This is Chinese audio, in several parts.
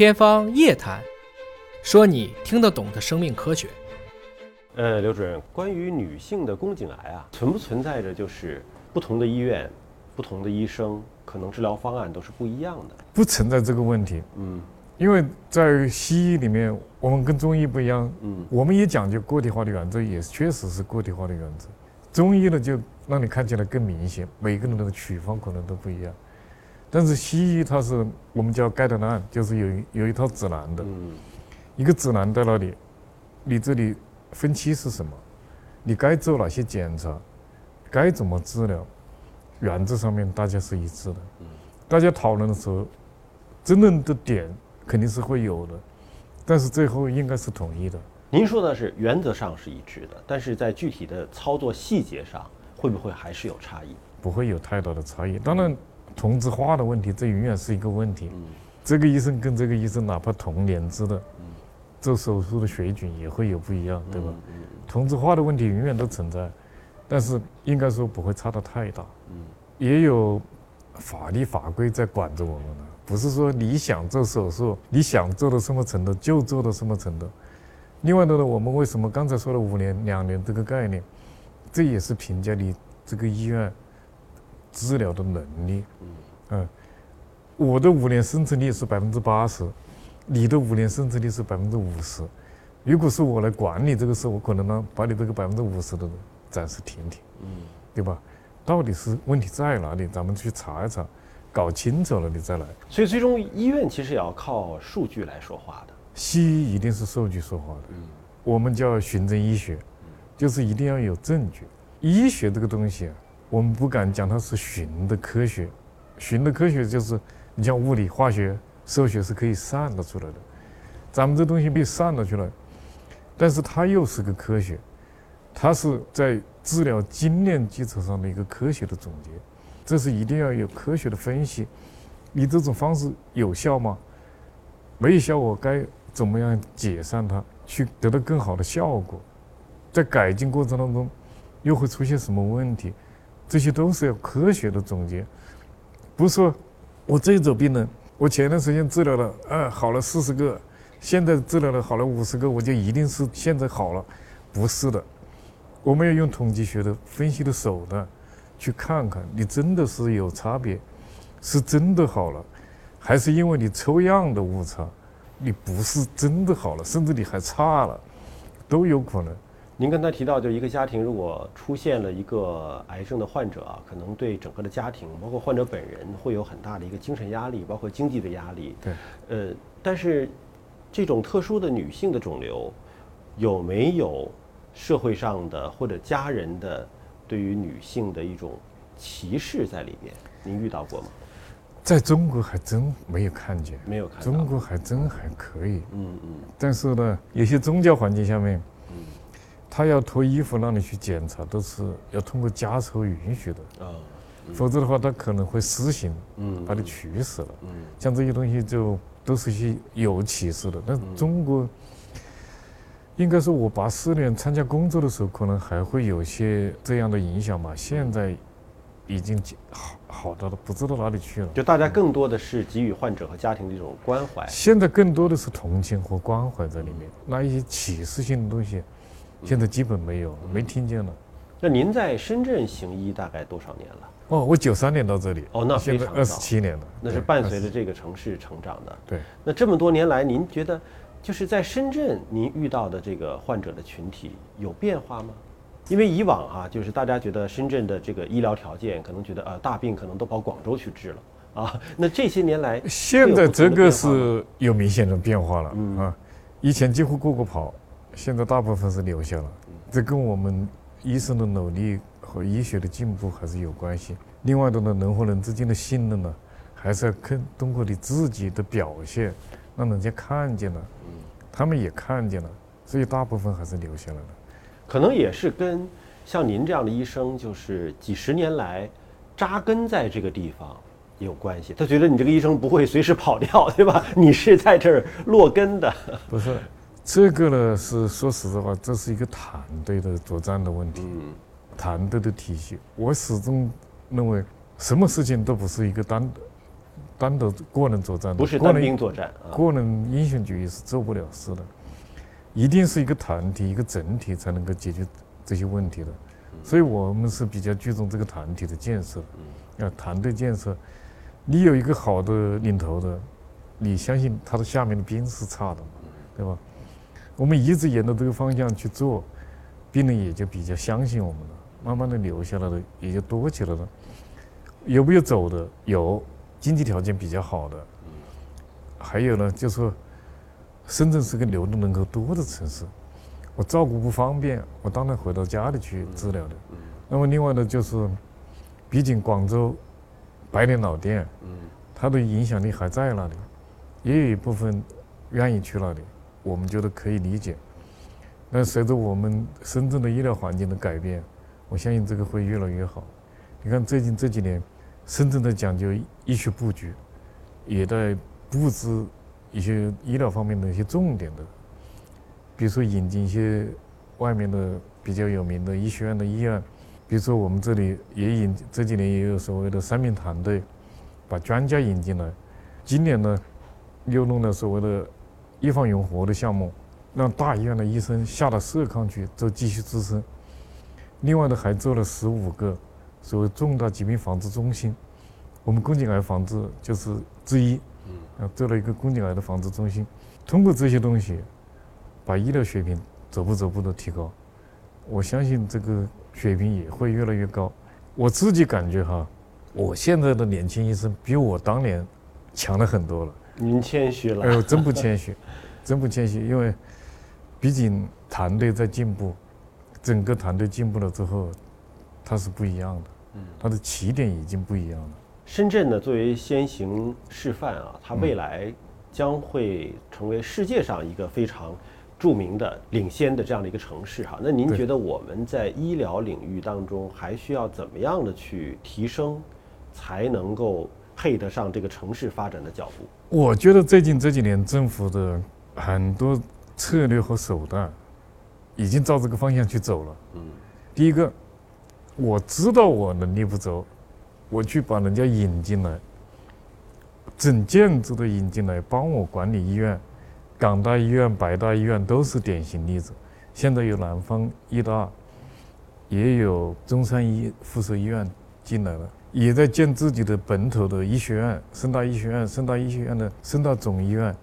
天方夜谭，说你听得懂的生命科学。呃，刘主任，关于女性的宫颈癌啊，存不存在着就是不同的医院、不同的医生，可能治疗方案都是不一样的？不存在这个问题，嗯因为在西医里面，我们跟中医不一样，嗯我们也讲究个体化的原则，也确实是个体化的原则。中医呢，就让你看起来更明显，每个人的处方可能都不一样。但是西医它是我们叫 guideline，就是有一有一套指南的，嗯一个指南在那里，你这里分期是什么，你该做哪些检查，该怎么治疗，原则上面大家是一致的。大家讨论的时候，争论的点肯定是会有的，但是最后应该是统一的。您说的是原则上是一致的，但是在具体的操作细节上，会不会还是有差异？不会有太大的差异。当然，同质化的问题，这永远是一个问题。嗯这个医生跟这个医生，哪怕同年资的，做手术的水准也会有不一样，对吧？嗯同质化的问题永远都存在，但是应该说不会差得太大。嗯也有法律法规在管着我们呢，不是说你想做手术，你想做到什么程度就做到什么程度。另外的呢，我们为什么刚才说了五年、两年这个概念，这也是评价你这个医院治疗的能力。嗯，我的五年生存率是百分之八十，你的五年生存率是百分之五十。如果是我来管理这个事，我可能呢把你这个百分之五十的人暂时停停，嗯对吧？到底是问题在哪里？咱们去查一查，搞清楚了你再来。所以最终医院其实也要靠数据来说话的。西医一定是数据说话的，嗯我们叫循证医学，就是一定要有证据。医学这个东西啊，我们不敢讲它是循的科学，循的科学就是你像物理、化学、数学是可以算得出来的，咱们这东西被算得出来，但是它又是个科学，它是在治疗经验基础上的一个科学的总结，这是一定要有科学的分析。你这种方式有效吗？没有效果，该怎么样解散它，去得到更好的效果？在改进过程当中，又会出现什么问题？这些都是要科学的总结，不是说我这一组病人，我前段时间治疗了，啊，好了四十个，现在治疗了好了五十个，我就一定是现在好了，不是的，我们要用统计学的分析的手段，去看看你真的是有差别，是真的好了，还是因为你抽样的误差，你不是真的好了，甚至你还差了，都有可能。您刚才提到，就一个家庭如果出现了一个癌症的患者啊，可能对整个的家庭，包括患者本人，会有很大的一个精神压力，包括经济的压力。对，呃，但是这种特殊的女性的肿瘤，有没有社会上的或者家人的对于女性的一种歧视在里边？您遇到过吗？在中国还真没有看见，没有看到。中国还真还可以，嗯嗯但是呢，有些宗教环境下面，嗯他要脱衣服让你去检查，都是要通过家属允许的，啊否则的话他可能会私刑嗯，把你取死了。嗯像这些东西就都是些有歧视的。但中国，应该说我八四年参加工作的时候，可能还会有些这样的影响嘛。现在已经好好到了不知道哪里去了。就大家更多的是给予患者和家庭的一种关怀。现在更多的是同情和关怀在里面，那一些歧视性的东西，现在基本没有，没听见了。那您在深圳行医大概多少年了？哦，我九三年到这里，哦那非常现在二十七年了，那是伴随着这个城市成长的。对。那这么多年来，您觉得就是在深圳您遇到的这个患者的群体有变化吗？因为以往啊，就是大家觉得深圳的这个医疗条件，可能觉得呃大病可能都跑广州去治了啊。那这些年来，现在这个是有明显的变化了、嗯啊，以前几乎个个跑，现在大部分是留下了，嗯这跟我们医生的努力和医学的进步还是有关系。另外的呢，人和人之间的信任呢，还是要看通过你自己的表现，让人家看见了，嗯他们也看见了，所以大部分还是留下来了。可能也是跟像您这样的医生，就是几十年来扎根在这个地方也有关系。他觉得你这个医生不会随时跑掉，对吧？你是在这儿落根的。不是，这个呢是说实在话，这是一个团队的作战的问题。嗯团队的体系，我始终认为什么事情都不是一个单单独个人作战的，不是单个人兵作战啊。个人英雄主义是做不了事的，一定是一个团体、一个整体才能够解决这些问题的。所以我们是比较注重这个团体的建设，要团队建设。你有一个好的领头的，你相信他的下面的兵是差的嘛，对吧？我们一直沿着这个方向去做，病人也就比较相信我们了，慢慢的留下来的也就多起来了。有没有走的？有，经济条件比较好的。还有呢，就是，深圳是个流动人口多的城市，我照顾不方便，我当然回到家里去治疗的。那么另外呢，就是，毕竟广州百年老店，它的影响力还在那里，也有一部分愿意去那里，我们觉得可以理解。但随着我们深圳的医疗环境的改变，我相信这个会越来越好。你看最近这几年，深圳在讲究医学布局，也在布置一些医疗方面的一些重点的，比如说引进一些外面的比较有名的医学院的医院，比如说我们这里也引这几年也有所谓的三名团队，把专家引进来。今年呢，又弄了所谓的预防永活的项目，让大医院的医生下到社康去做继续支撑。另外呢，还做了十五个所谓重大疾病防治中心，我们宫颈癌防治就是之一。嗯，做了一个宫颈癌的防治中心，通过这些东西，把医疗水平逐步逐步的提高，我相信这个水平也会越来越高。我自己感觉哈，我现在的年轻医生比我当年强了很多了。您谦虚了。哎呦，真不谦虚，真不谦虚，因为毕竟团队在进步，整个团队进步了之后，它是不一样的，嗯，它的起点已经不一样了。深圳呢，作为先行示范啊，它未来将会成为世界上一个非常著名的、领先的这样的一个城市哈。那您觉得我们在医疗领域当中还需要怎么样的去提升，才能够配得上这个城市发展的脚步？我觉得最近这几年政府的很多策略和手段已经照这个方向去走了。嗯，第一个，我知道我能力不足。我去把人家引进来，整建筑的引进来，帮我管理医院，港大医院、北大医院都是典型例子。现在有南方医大，也有中山医附属医院进来了，也在建自己的本土的医学院，深大医学院、深大医学院的深大总医院，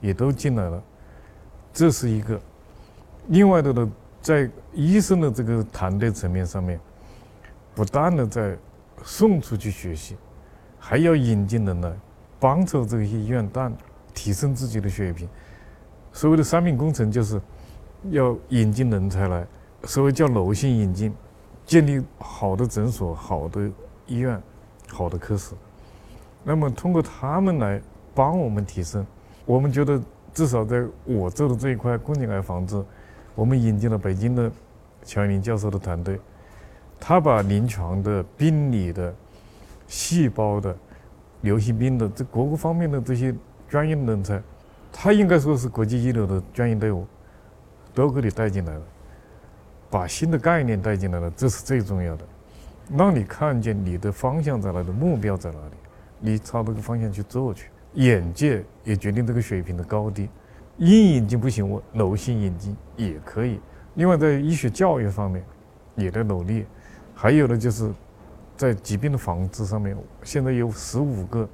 也都进来了。这是一个。另外的呢，在医生的这个团队层面上面，不断的在。送出去学习，还要引进人来，帮助这些医院但提升自己的水平。所谓的三命工程，就是要引进人才来，所谓叫柔性引进，建立好的诊所、好的医院、好的科室。那么通过他们来帮我们提升，我们觉得至少在我做的这一块宫颈癌防治，我们引进了北京的乔一鸣教授的团队。他把临床的、病理的、细胞的、流行病的这各个方面的这些专业人才，他应该说是国际一流的专业队伍，都给你带进来了，把新的概念带进来了，这是最重要的，让你看见你的方向在哪里，目标在哪里，你朝这个方向去做去，眼界也决定这个水平的高低。硬引进不行，我柔性引进也可以。另外，在医学教育方面，也在努力。还有呢，就是在疾病的防治上面，现在有十五个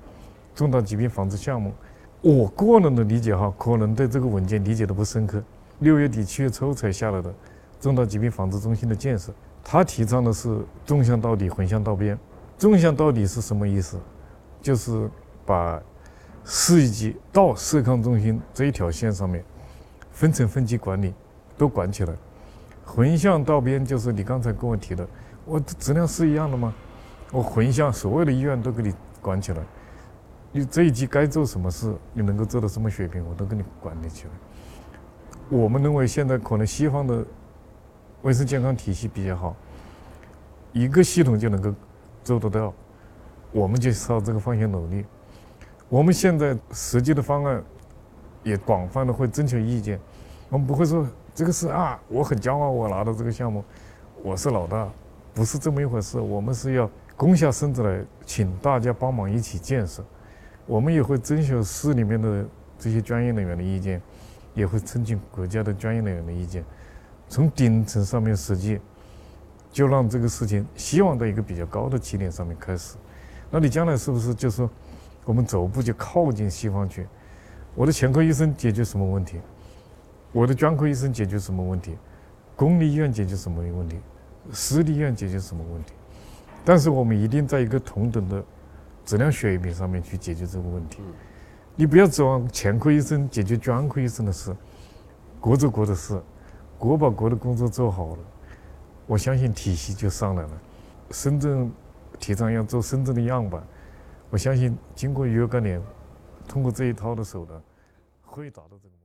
重大疾病防治项目。我个人的理解哈，可能对这个文件理解的不深刻。六月底七月初才下来的重大疾病防治中心的建设，他提倡的是纵向到底，横向到边。纵向到底是什么意思？就是把市一级到社康中心这一条线上面，分层分级管理都管起来。横向到边就是你刚才跟我提的。我的质量是一样的吗？我横向所有的医院都给你管起来，你这一级该做什么事，你能够做到什么水平，我都给你管理起来。我们认为现在可能西方的卫生健康体系比较好，一个系统就能够做得到，我们就朝这个方向努力。我们现在实际的方案也广泛的会征求意见，我们不会说这个是啊，我很骄傲，我拿到这个项目，我是老大。不是这么一回事，我们是要攻下身子来，请大家帮忙一起建设。我们也会征求市里面的这些专业人员的意见，也会征求国家的专业人员的意见，从顶层上面实际就让这个事情希望在一个比较高的起点上面开始。那你将来是不是就说我们走步就靠近西方去？我的全科医生解决什么问题？我的专科医生解决什么问题？公立医院解决什么问题？私立医院解决什么问题？但是我们一定在一个同等的质量水平上面去解决这个问题。你不要指望全科医生解决专科医生的事，国做国的事，国把国的工作做好了，我相信体系就上来了。深圳提倡要做深圳的样板，我相信经过若干年，通过这一套的手段，会达到这个。